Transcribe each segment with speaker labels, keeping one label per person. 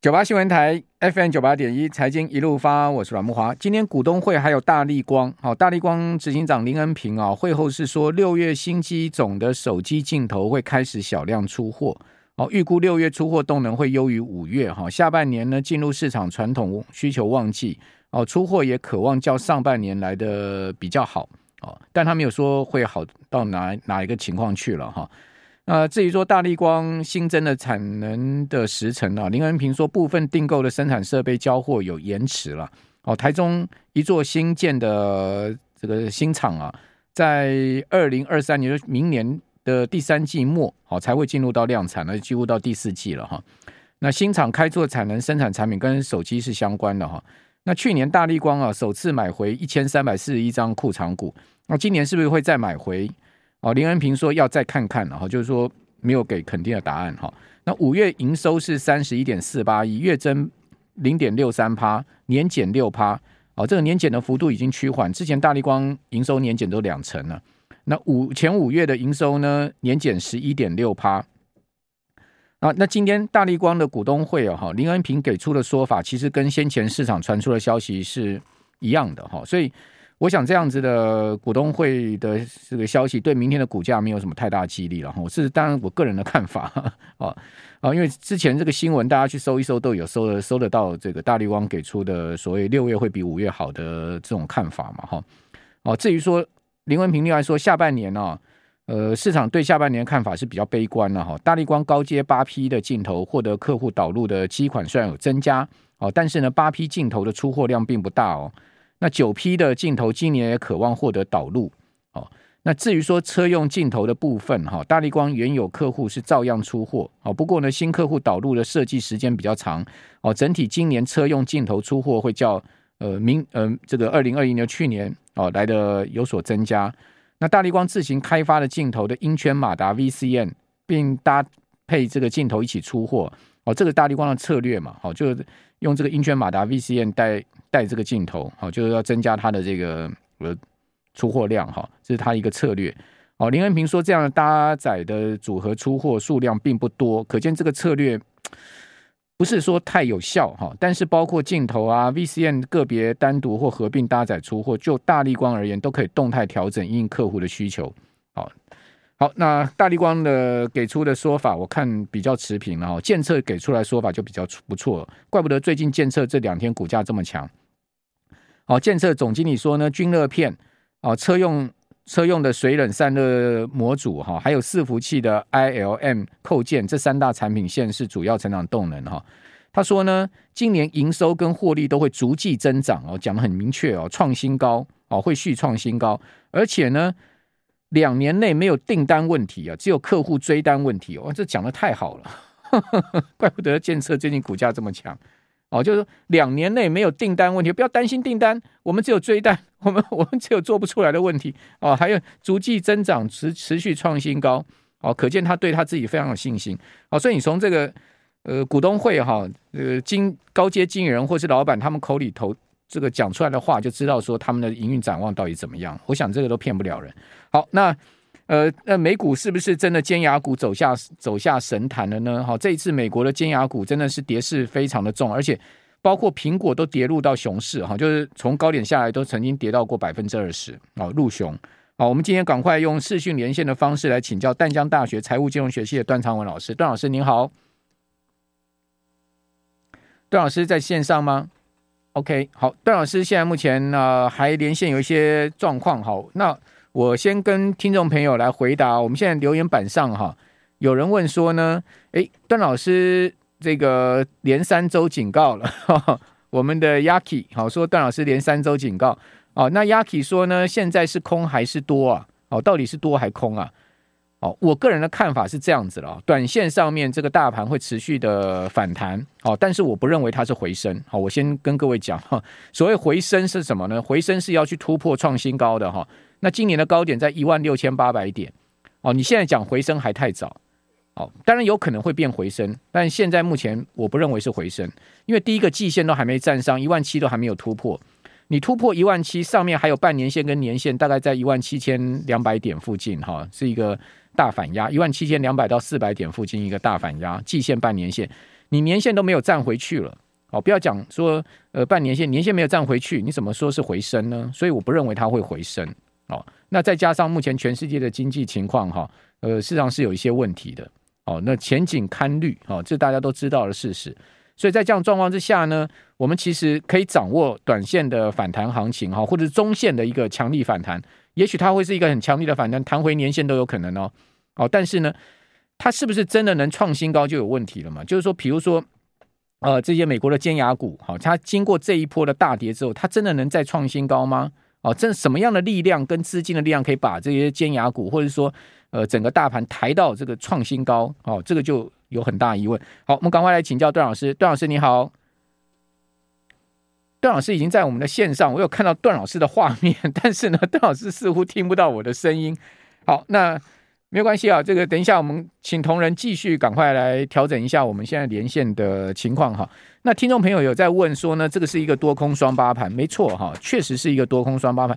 Speaker 1: 九八新闻台 FM 九八点一财经一路发，我是阮慕华。今天股东会还有大力光，好，大力光执行长林恩平啊，会后是说六月新机种的手机镜头会开始小量出货，哦，预估六月出货动能会优于五月，哈，下半年呢进入市场传统需求旺季，哦，出货也渴望较上半年来的比较好，哦，但他没有说会好到哪哪一个情况去了，哈。呃，至于说大立光新增的产能的时程啊，林恩平说部分订购的生产设备交货有延迟了。哦，台中一座新建的这个新厂啊，在二零二三年，明年的第三季末，哦才会进入到量产，那几乎到第四季了哈。那新厂开出的产能生产产品跟手机是相关的哈。那去年大立光啊首次买回一千三百四十一张库藏股，那今年是不是会再买回？哦，林恩平说要再看看了哈，就是说没有给肯定的答案哈。那五月营收是三十一点四八亿，月增零点六三趴，年减六趴。哦，这个年减的幅度已经趋缓，之前大立光营收年减都两成了。那五前五月的营收呢，年减十一点六趴。啊，那今天大立光的股东会啊，哈，林恩平给出的说法其实跟先前市场传出的消息是一样的哈，所以。我想这样子的股东会的这个消息对明天的股价没有什么太大激励了哈。我是当然我个人的看法 啊啊，因为之前这个新闻大家去搜一搜都有搜的搜得到这个大立光给出的所谓六月会比五月好的这种看法嘛哈。哦，至于说林文平另外说下半年呢，呃，市场对下半年看法是比较悲观了哈。大立光高阶八 P 的镜头获得客户导入的机款虽然有增加哦，但是呢八 P 镜头的出货量并不大哦。那九 P 的镜头今年也渴望获得导入，哦，那至于说车用镜头的部分，哈，大力光原有客户是照样出货，哦，不过呢，新客户导入的设计时间比较长，哦，整体今年车用镜头出货会较呃明呃这个二零二一年去年哦来的有所增加。那大力光自行开发的镜头的音圈马达 VCM，并搭配这个镜头一起出货，哦，这个大力光的策略嘛，好，就用这个英圈马达 VCM 带。带这个镜头，好，就是要增加它的这个呃出货量，哈，这是它一个策略。哦，林恩平说，这样的搭载的组合出货数量并不多，可见这个策略 不是说太有效，哈。但是包括镜头啊、VCM 个别单独或合并搭载出货，就大立光而言，都可以动态调整应客户的需求。好，好，那大立光的给出的说法，我看比较持平了，哈。建策给出来说法就比较不错，怪不得最近建策这两天股价这么强。好，建策总经理说呢，均热片，哦，车用车用的水冷散热模组哈，还有伺服器的 ILM 扣件这三大产品线是主要成长动能哈。他说呢，今年营收跟获利都会逐季增长哦，讲得很明确哦，创新高哦，会续创新高，而且呢，两年内没有订单问题啊，只有客户追单问题哦，这讲的太好了，呵 呵怪不得建策最近股价这么强。哦，就是说两年内没有订单问题，不要担心订单，我们只有追单，我们我们只有做不出来的问题。哦，还有逐季增长，持持续创新高。哦，可见他对他自己非常有信心。哦，所以你从这个呃股东会哈，呃经高阶经理人或是老板他们口里头这个讲出来的话，就知道说他们的营运展望到底怎么样。我想这个都骗不了人。好，那。呃，那美股是不是真的尖牙股走下走下神坛了呢？好，这一次美国的尖牙股真的是跌势非常的重，而且包括苹果都跌入到熊市哈，就是从高点下来都曾经跌到过百分之二十啊，入熊。好，我们今天赶快用视讯连线的方式来请教淡江大学财务金融学系的段昌文老师，段老师您好，段老师在线上吗？OK，好，段老师现在目前呢、还连线有一些状况，好，那。我先跟听众朋友来回答，我们现在留言板上哈，有人问说呢，诶，段老师这个连三周警告了，我们的 Yaki 好说段老师连三周警告，哦，那 Yaki 说呢，现在是空还是多啊？哦，到底是多还空啊？哦，我个人的看法是这样子了，短线上面这个大盘会持续的反弹，哦，但是我不认为它是回升，好，我先跟各位讲哈，所谓回升是什么呢？回升是要去突破创新高的哈。那今年的高点在一万六千八百点，哦，你现在讲回升还太早，哦，当然有可能会变回升，但现在目前我不认为是回升，因为第一个季线都还没站上，一万七都还没有突破，你突破一万七，上面还有半年线跟年线，大概在一万七千两百点附近，哈，是一个大反压，一万七千两百到四百点附近一个大反压，季线半年线，你年线都没有站回去了，哦，不要讲说呃半年线，年线没有站回去，你怎么说是回升呢？所以我不认为它会回升，哦，那再加上目前全世界的经济情况哈，呃，事实上是有一些问题的，哦，那前景堪虑，哦，这大家都知道的事实。所以在这样状况之下呢，我们其实可以掌握短线的反弹行情哈，或者中线的一个强力反弹，也许它会是一个很强力的反弹，弹回年线都有可能哦。哦，但是呢，它是不是真的能创新高就有问题了嘛？就是说，比如说，呃，这些美国的尖牙股，好，它经过这一波的大跌之后，它真的能再创新高吗？哦，这什么样的力量跟资金的力量可以把这些尖牙股，或者说，呃，整个大盘抬到这个创新高？哦，这个就。有很大疑问。好，我们赶快来请教段老师。段老师你好，段老师已经在我们的线上，我有看到段老师的画面，但是呢，段老师似乎听不到我的声音。好，那没有关系啊，这个等一下我们请同仁继续赶快来调整一下我们现在连线的情况哈。那听众朋友有在问说呢，这个是一个多空双八盘，没错哈，确实是一个多空双八盘。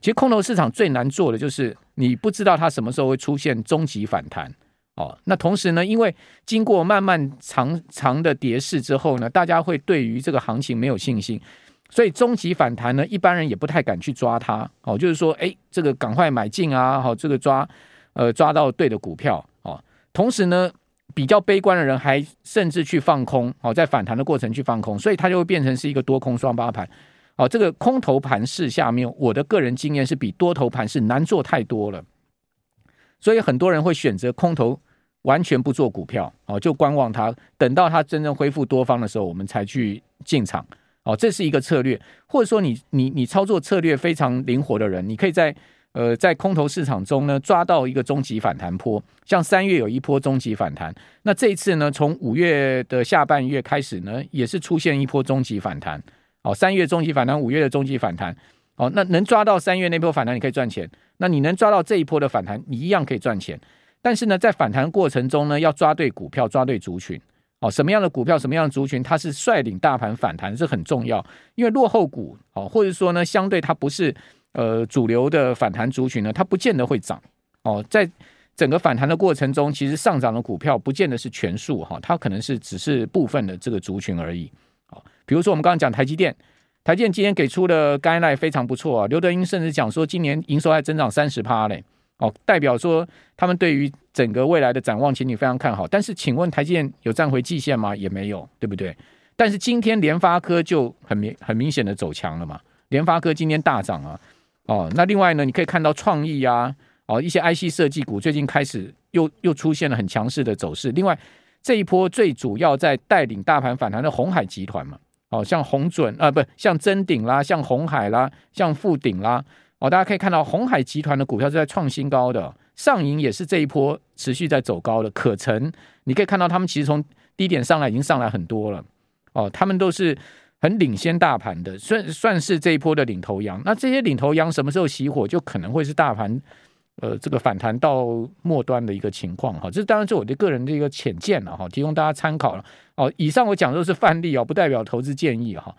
Speaker 1: 其实空头市场最难做的就是你不知道它什么时候会出现终极反弹。哦，那同时呢，因为经过漫漫长长的跌势之后呢，大家会对于这个行情没有信心，所以中级反弹呢，一般人也不太敢去抓它。哦，就是说，哎，这个赶快买进啊，好，这个抓，呃，抓到对的股票。哦，同时呢，比较悲观的人还甚至去放空，哦，在反弹的过程去放空，所以它就会变成是一个多空双八盘。哦，这个空头盘势下面，我的个人经验是比多头盘势难做太多了。所以很多人会选择空头，完全不做股票，哦，就观望它，等到它真正恢复多方的时候，我们才去进场，哦，这是一个策略。或者说你，你你操作策略非常灵活的人，你可以在呃在空头市场中呢抓到一个终极反弹波，像三月有一波终极反弹，那这一次呢，从五月的下半月开始呢，也是出现一波终极反弹，哦，三月终极反弹，五月的终极反弹，哦，那能抓到三月那波反弹，你可以赚钱。那你能抓到这一波的反弹，你一样可以赚钱。但是呢，在反弹过程中呢，要抓对股票，抓对族群。哦，什么样的股票，什么样的族群，它是率领大盘反弹，是很重要。因为落后股，哦，或者说呢，相对它不是呃主流的反弹族群呢，它不见得会涨。哦，在整个反弹的过程中，其实上涨的股票不见得是全数哈，它可能是只是部分的这个族群而已。哦，比如说我们刚刚讲台积电。台积电今天给出的概念非常不错啊，刘德英甚至讲说今年营收还增长三十趴嘞，哦，代表说他们对于整个未来的展望前景非常看好。但是，请问台积电有站回季线吗？也没有，对不对？但是今天联发科就很明很明显的走强了嘛，联发科今天大涨啊，哦，那另外呢，你可以看到创意啊，哦，一些 IC 设计股最近开始又又出现了很强势的走势。另外，这一波最主要在带领大盘反弹的红海集团嘛。哦，像红准啊，不像臻鼎啦，像红海啦，像富鼎啦，哦，大家可以看到红海集团的股票是在创新高的，上影也是这一波持续在走高的，可成你可以看到他们其实从低点上来已经上来很多了，哦，他们都是很领先大盘的，算算是这一波的领头羊。那这些领头羊什么时候熄火，就可能会是大盘。呃，这个反弹到末端的一个情况哈，这当然是我的个人的一个浅见了哈，提供大家参考了哦。以上我讲的都是范例哦，不代表投资建议哈。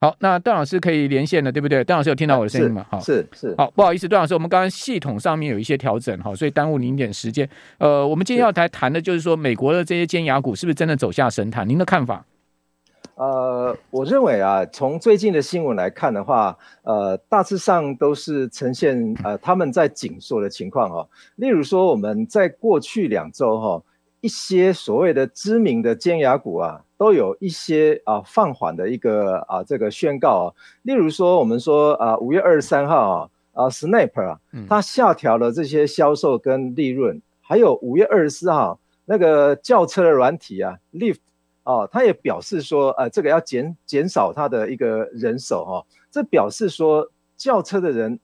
Speaker 1: 好，那段老师可以连线了，对不对？段老师有听到我的声音吗？好，
Speaker 2: 是是。
Speaker 1: 好，不好意思，段老师，我们刚刚系统上面有一些调整哈，所以耽误您一点时间。呃，我们今天要来谈的就是说，美国的这些尖牙股是不是真的走下神坛？您的看法？
Speaker 2: 呃，我认为啊，从最近的新闻来看的话，呃，大致上都是呈现呃他们在紧缩的情况哈、哦。例如说，我们在过去两周哈、哦，一些所谓的知名的尖牙股啊，都有一些啊放缓的一个啊这个宣告啊。例如说，我们说啊五月二十三号啊啊 Snap 啊，它下调了这些销售跟利润，还有五月二十四号那个轿车的软体啊 Lyft。哦，他也表示说，呃，这个要减减少他的一个人手哈、哦，这表示说轿车的人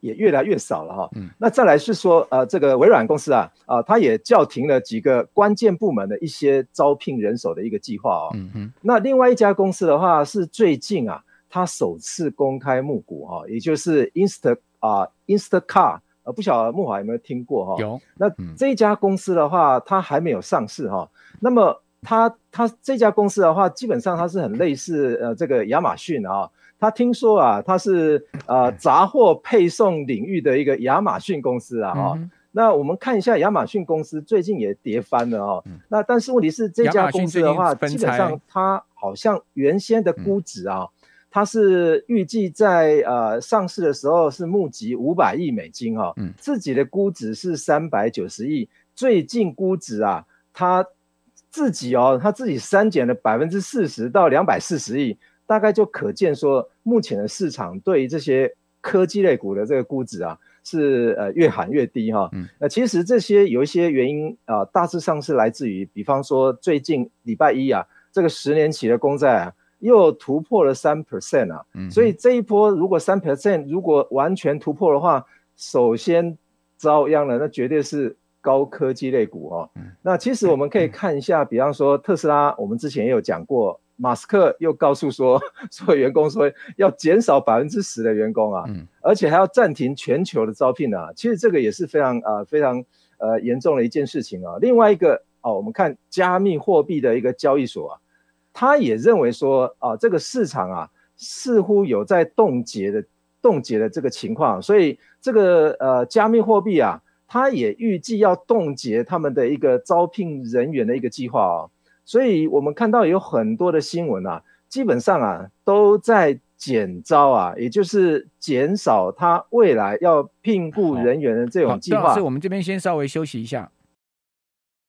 Speaker 2: 也越来越少了哈、哦。嗯，那再来是说，呃，这个微软公司啊，啊、呃，他也叫停了几个关键部门的一些招聘人手的一个计划哦。嗯嗯。那另外一家公司的话是最近啊，他首次公开募股哈、哦，也就是 Insta 啊、呃、Instacart，呃，不晓得木华有没有听过哈、哦？有。那这一家公司的话，它还没有上市哈、哦，那么。他他这家公司的话，基本上它是很类似呃这个亚马逊啊。他听说啊，它是呃杂货配送领域的一个亚马逊公司啊。哈、嗯，那我们看一下亚马逊公司最近也跌翻了哦。嗯、那但是问题是这家公司的话，基本上它好像原先的估值啊，嗯、它是预计在呃上市的时候是募集五百亿美金哈、哦，嗯，自己的估值是三百九十亿，最近估值啊，它自己哦，他自己删减了百分之四十到两百四十亿，大概就可见说目前的市场对于这些科技类股的这个估值啊。是呃越喊越低哈，嗯，那其实这些有一些原因啊，大致上是来自于，比方说最近礼拜一啊，这个十年期的公债啊又突破了三 percent 啊，嗯，所以这一波如果三 percent 如果完全突破的话，首先遭殃了，那绝对是高科技类股哦，嗯，那其实我们可以看一下，比方说特斯拉，我们之前也有讲过。马斯克又告诉说，所有员工说要减少百分之十的员工啊，嗯，而且还要暂停全球的招聘啊。其实这个也是非常啊、呃、非常呃严重的一件事情啊。另外一个哦，我们看加密货币的一个交易所啊，他也认为说啊，这个市场啊似乎有在冻结的冻结的这个情况，所以这个呃加密货币啊，他也预计要冻结他们的一个招聘人员的一个计划哦。所以我们看到有很多的新闻啊，基本上啊都在减招啊，也就是减少他未来要聘雇人员的这种计划。
Speaker 1: 好，所以我们这边先稍微休息一下。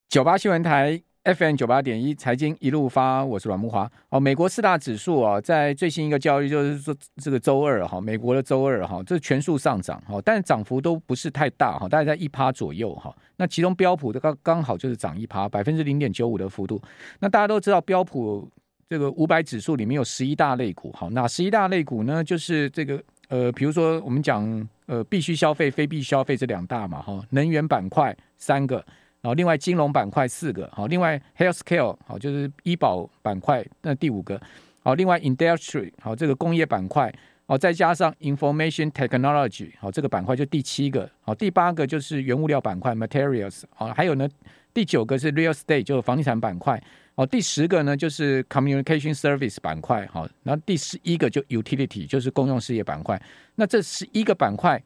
Speaker 1: 九八新闻台。FM 九八点一财经一路发，我是阮木华。哦，美国四大指数啊，在最新一个交易就是说这个周二哈，美国的周二哈，这全数上涨哈，但是涨幅都不是太大哈，大概在一趴左右哈。那其中标普的刚刚好就是涨一趴，百分之零点九五的幅度。那大家都知道标普这个五百指数里面有十一大类股，哈，那十一大类股呢，就是这个呃，比如说我们讲呃必须消费、非必消费这两大嘛哈，能源板块三个。好，另外金融板块四个，好，另外 healthcare 好，就是医保板块那第五个，好，另外 industry 好，这个工业板块，好，再加上 information technology 好，这个板块就第七个，好，第八个就是原物料板块 materials 好，还有呢第九个是 real estate 就是房地产板块，好，第十个呢就是 communication service 板块，好，然后第十一个就 utility 就是公用事业板块，那这十一个板块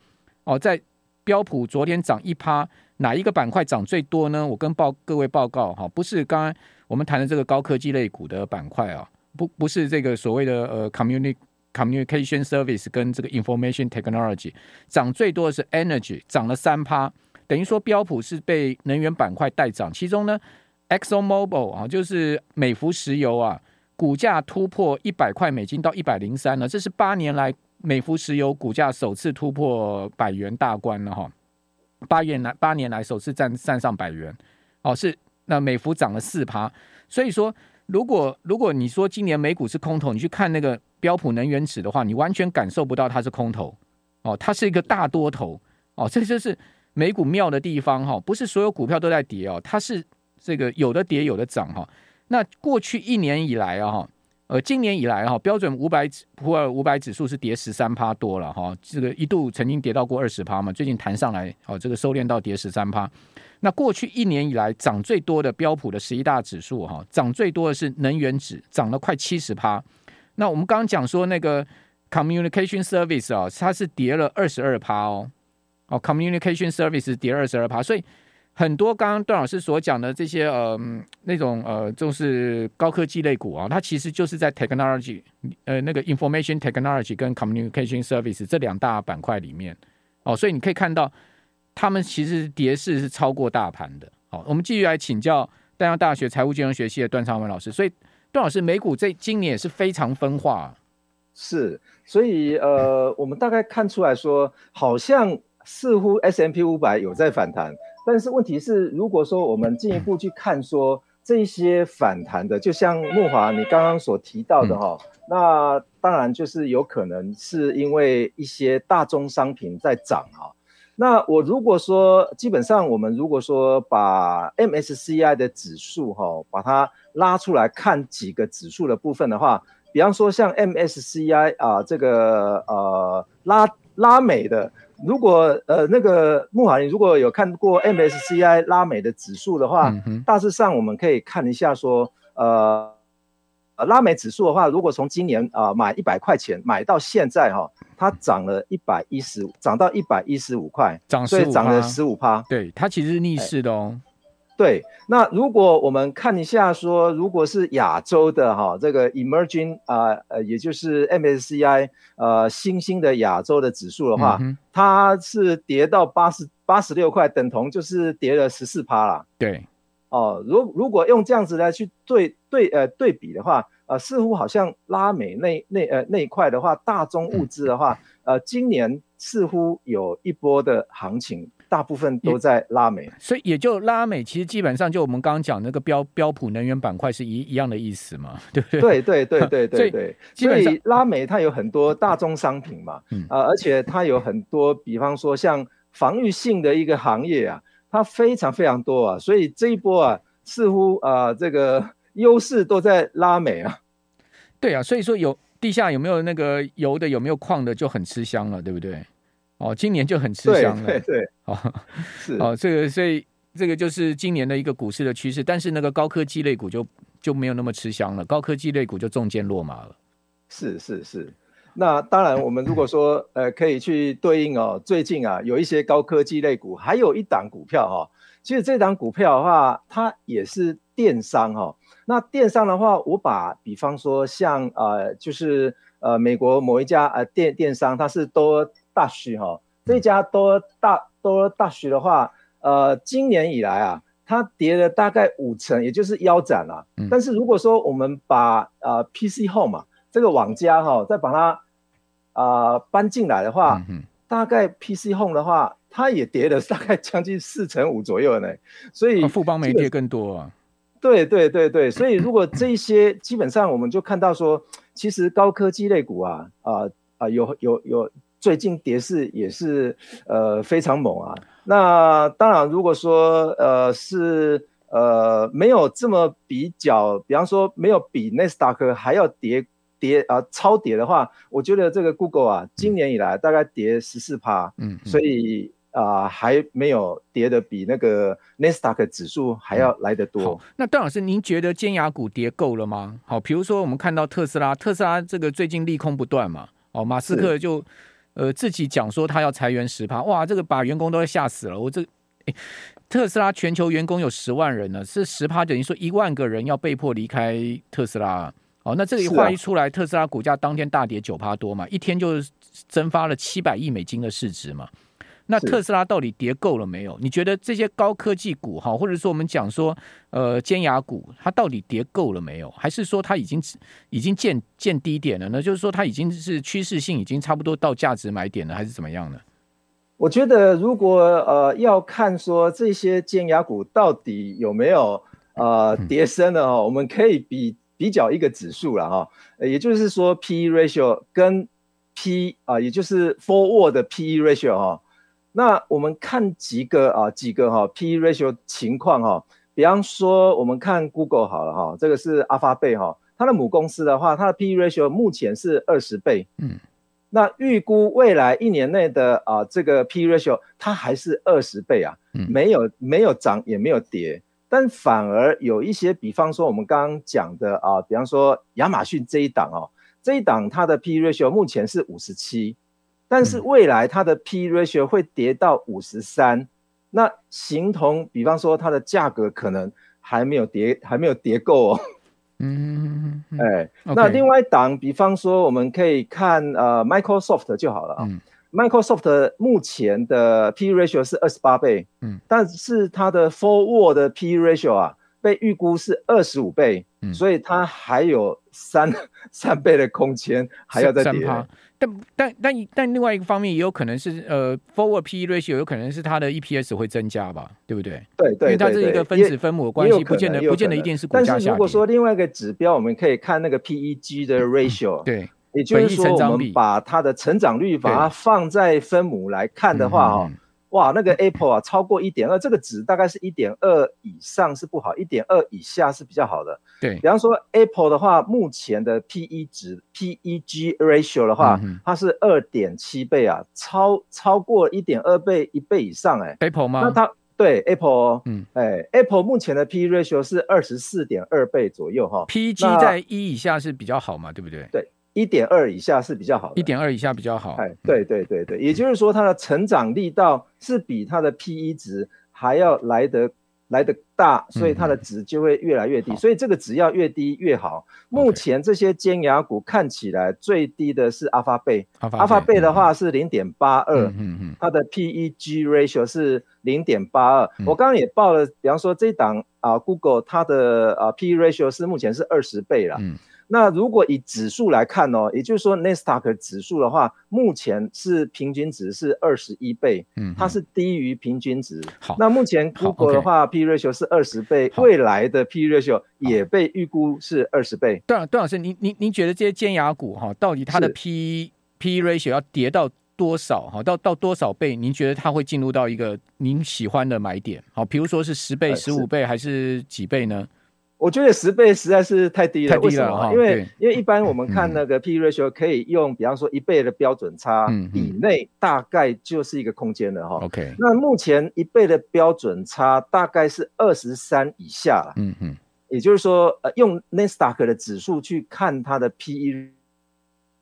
Speaker 1: 哦，在标普昨天涨一趴。哪一个板块涨最多呢？我跟报各位报告哈，不是刚刚我们谈的这个高科技类股的板块啊，不不是这个所谓的呃 communi communication service 跟这个 information technology 涨最多的是 energy 涨了三趴，等于说标普是被能源板块带涨，其中呢 Exxon Mobil 啊就是美孚石油啊股价突破一百块美金到一百零三了，这是八年来美孚石油股价首次突破百元大关了哈。八月来八年来首次站站上百元，哦，是那美孚涨了四趴，所以说如果如果你说今年美股是空头，你去看那个标普能源指的话，你完全感受不到它是空头，哦，它是一个大多头，哦，这就是美股妙的地方哈，不是所有股票都在跌哦，它是这个有的跌有的涨哈，那过去一年以来啊哈。呃，今年以来哈，标准五百指普尔五百指数是跌十三趴多了哈，这个一度曾经跌到过二十趴嘛，最近弹上来，哦，这个收敛到跌十三趴。那过去一年以来涨最多的标普的十一大指数哈，涨最多的是能源指，涨了快七十趴。那我们刚刚讲说那个 communication service 啊，它是跌了二十二趴哦，哦 communication service 跌二十二趴，所以。很多刚刚段老师所讲的这些呃那种呃就是高科技类股啊，它其实就是在 technology 呃那个 information technology 跟 communication service 这两大板块里面哦，所以你可以看到他们其实跌势是超过大盘的。好，我们继续来请教淡江大学财务金融学系的段昌文老师。所以段老师，美股这今年也是非常分化，
Speaker 2: 是，所以呃 我们大概看出来说，好像似乎 S M P 五百有在反弹。但是问题是，如果说我们进一步去看说这一些反弹的，就像木华你刚刚所提到的哈，那当然就是有可能是因为一些大宗商品在涨哈。那我如果说基本上我们如果说把 MSCI 的指数哈，把它拉出来看几个指数的部分的话，比方说像 MSCI 啊这个呃拉拉美的。如果呃那个慕驊，你如果有看过 MSCI 拉美的指数的话，嗯、大致上我们可以看一下说，呃，拉美指数的话，如果从今年啊、呃、买一百块钱买到现在哈、哦，它涨了一百一十五，涨到一百一十五块，
Speaker 1: 涨
Speaker 2: 所以涨了十五趴。
Speaker 1: 对，它其实是逆势的哦。
Speaker 2: 对，那如果我们看一下说，如果是亚洲的哈，这个 emerging 啊呃，呃，也就是 MSCI 呃新兴的亚洲的指数的话，嗯、它是跌到八十八十六块，等同就是跌了十四趴啦。
Speaker 1: 对，
Speaker 2: 哦，如如果用这样子来去对对呃对比的话，呃，似乎好像拉美那那呃那一块的话，大宗物资的话，嗯、呃，今年似乎有一波的行情。大部分都在拉美，
Speaker 1: 所以也就拉美，其实基本上就我们刚刚讲那个标标普能源板块是一一样的意思嘛，对不对？
Speaker 2: 对对对对对对，所以拉美它有很多大宗商品嘛，嗯啊，而且它有很多，比方说像防御性的一个行业啊，它非常非常多啊，所以这一波啊，似乎啊这个优势都在拉美啊。
Speaker 1: 对啊，所以说有地下有没有那个油的，有没有矿的，就很吃香了，对不对？哦，今年就很吃香了，
Speaker 2: 对对，对
Speaker 1: 哦，是哦，这个所以这个就是今年的一个股市的趋势，但是那个高科技类股就就没有那么吃香了，高科技类股就中箭落马了。
Speaker 2: 是是是，那当然，我们如果说呃可以去对应哦，最近啊有一些高科技类股，还有一档股票哈、哦，其实这档股票的话，它也是电商哈、哦。那电商的话，我把比方说像呃就是呃美国某一家呃电电商，它是多。大旭哈，这家多大多大旭的话，呃，今年以来啊，它跌了大概五成，也就是腰斩了。嗯、但是如果说我们把呃 PC Home 嘛这个网家哈，再把它啊、呃、搬进来的话，嗯、大概 PC Home 的话，它也跌了大概将近四成五左右呢。所以
Speaker 1: 富邦没跌更多啊。
Speaker 2: 对对对对，所以如果这些基本上我们就看到说，其实高科技类股啊啊啊、呃呃、有有有。有最近跌势也是呃非常猛啊。那当然，如果说呃是呃没有这么比较，比方说没有比纳斯达克还要跌跌啊、呃、超跌的话，我觉得这个 Google 啊，今年以来大概跌十四趴，嗯，所以啊、呃、还没有跌的比那个纳斯达克指数还要来得多。
Speaker 1: 嗯、那段老师，您觉得尖牙股跌够了吗？好，比如说我们看到特斯拉，特斯拉这个最近利空不断嘛，哦，马斯克就。呃，自己讲说他要裁员十趴，哇，这个把员工都要吓死了。我这，哎，特斯拉全球员工有十万人呢，是十趴等于说一万个人要被迫离开特斯拉。哦，那这个话一出来，啊、特斯拉股价当天大跌九趴多嘛，一天就蒸发了七百亿美金的市值嘛。那特斯拉到底跌够了没有？你觉得这些高科技股哈，或者说我们讲说，呃，尖牙股，它到底跌够了没有？还是说它已经已经见见低点了呢？就是说它已经是趋势性已经差不多到价值买点了，还是怎么样呢？
Speaker 2: 我觉得如果呃要看说这些尖牙股到底有没有呃跌深了哦，嗯、我们可以比比较一个指数了哈，也就是说 P/E ratio 跟 P 啊、呃，也就是 forward 的 P/E ratio 哈。那我们看几个啊，几个哈、啊、P/E ratio 情况哈、啊，比方说我们看 Google 好了哈、啊，这个是 Alphabet 哈，它的母公司的话，它的 P/E ratio 目前是二十倍，嗯，那预估未来一年内的啊这个 P/E ratio 它还是二十倍啊，嗯，没有没有涨也没有跌，但反而有一些，比方说我们刚刚讲的啊，比方说亚马逊这一档哦、啊，这一档它的 P/E ratio 目前是五十七。但是未来它的 P ratio 会跌到五十三，那形同比方说它的价格可能还没有跌，还没有跌够哦。嗯，哎，那另外一档，比方说我们可以看呃 Microsoft 就好了啊。嗯、Microsoft 目前的 P ratio 是二十八倍，嗯，但是它的 forward 的 P ratio 啊被预估是二十五倍，嗯、所以它还有三三倍的空间还要再跌。
Speaker 1: 但但但但另外一个方面也有可能是呃，forward P/E ratio 有可能是它的 EPS 会增加吧，对不对？
Speaker 2: 对对，
Speaker 1: 因为它是一个分子分母的关系，不见得不见得一定是股价下跌。但是
Speaker 2: 如果说另外一个指标，我们可以看那个 PEG 的 ratio，对，也就是说我们把它的成长率把它放在分母来看的话，哈。哇，那个 Apple 啊，超过一点二，这个值大概是一点二以上是不好，一点二以下是比较好的。对，比方说 Apple 的话，目前的 PE 值 PEG ratio 的话，嗯、它是二点七倍啊，超超过一点二倍一倍以上哎、欸。
Speaker 1: Apple 吗？
Speaker 2: 那它对 Apple，嗯，哎、欸、，Apple 目前的 PE ratio 是二十四点二倍左右哈。PEG
Speaker 1: 在一以下是比较好嘛，对不对？
Speaker 2: 对。一点二以下是比较好的，
Speaker 1: 一点二以下比较好。
Speaker 2: 哎，对对对对，也就是说它的成长力道是比它的 PE 值还要来得来得大，所以它的值就会越来越低，嗯、所以这个值要越低越好。目前这些尖牙股看起来最低的是阿发贝，阿发贝的话是零点八二，它的 PEG ratio 是零点八二。我刚刚也报了，比方说这档啊，Google 它的啊 PE ratio 是目前是二十倍了。嗯那如果以指数来看哦，也就是说纳斯达克指数的话，目前是平均值是二十一倍，嗯，它是低于平均值。好，那目前 Google 的话，P ratio 是二十倍，未来的 P ratio 也被预估是二十倍。
Speaker 1: 段段老师，您您您觉得这些尖牙股哈，到底它的 P P ratio 要跌到多少哈？到到多少倍？您觉得它会进入到一个您喜欢的买点？好，比如说是十倍、十五倍还是几倍呢？
Speaker 2: 我觉得十倍实在是太低了，太低了，为什么？因为因为一般我们看那个 P/E ratio 可以用，比方说一倍的标准差以内，大概就是一个空间了哈。OK，那目前一倍的标准差大概是二十三以下了，嗯嗯，也就是说，呃，用 Nasdaq 的指数去看它的 P/E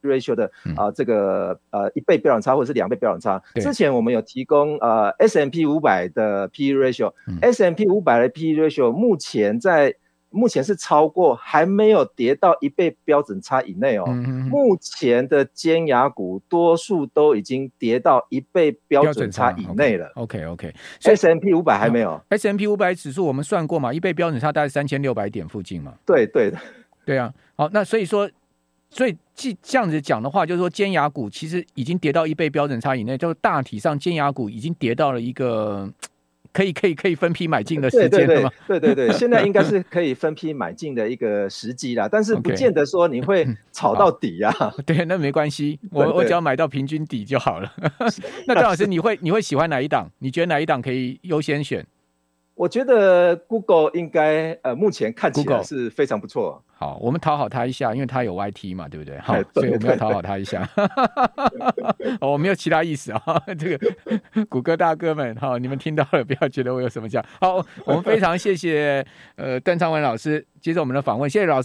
Speaker 2: ratio 的啊这个呃一倍标准差或者是两倍标准差。之前我们有提供呃 S M P 五百的 P/E ratio，S M P 五百的 P/E ratio 目前在目前是超过，还没有跌到一倍标准差以内哦。目前的尖牙股多数都已经跌到一倍标准差以内了。
Speaker 1: OK OK，
Speaker 2: 所以 S&P 五百还没有。
Speaker 1: S M P 五百指数我们算过嘛，一倍标准差大概三千六百点附近嘛。
Speaker 2: 对对的，
Speaker 1: 对啊。好，那所以说，所以这这样子讲的话，就是说尖牙股其实已经跌到一倍标准差以内，就是大体上尖牙股已经跌到了一个。可以可以可以分批买进的时间了吗？
Speaker 2: 对 对对，对对对，现在应该是 可以分批买进的一个时机啦，但是不见得说你会 炒到底啊。
Speaker 1: Okay. 对，那没关系，我我只要买到平均底就好了。那张老师，你会你会喜欢哪一档？你觉得哪一档可以优先选？
Speaker 2: 我觉得 Google 应该呃，目前看起来是非常不错。
Speaker 1: 好，我们讨好他一下，因为他有 YT 嘛，对不对？好，所以我们要讨好他一下。哦，我没有其他意思啊。这个谷歌大哥们，哈，你们听到了，不要觉得我有什么讲。好，我们非常谢谢呃段昌文老师接受我们的访问，谢谢老师。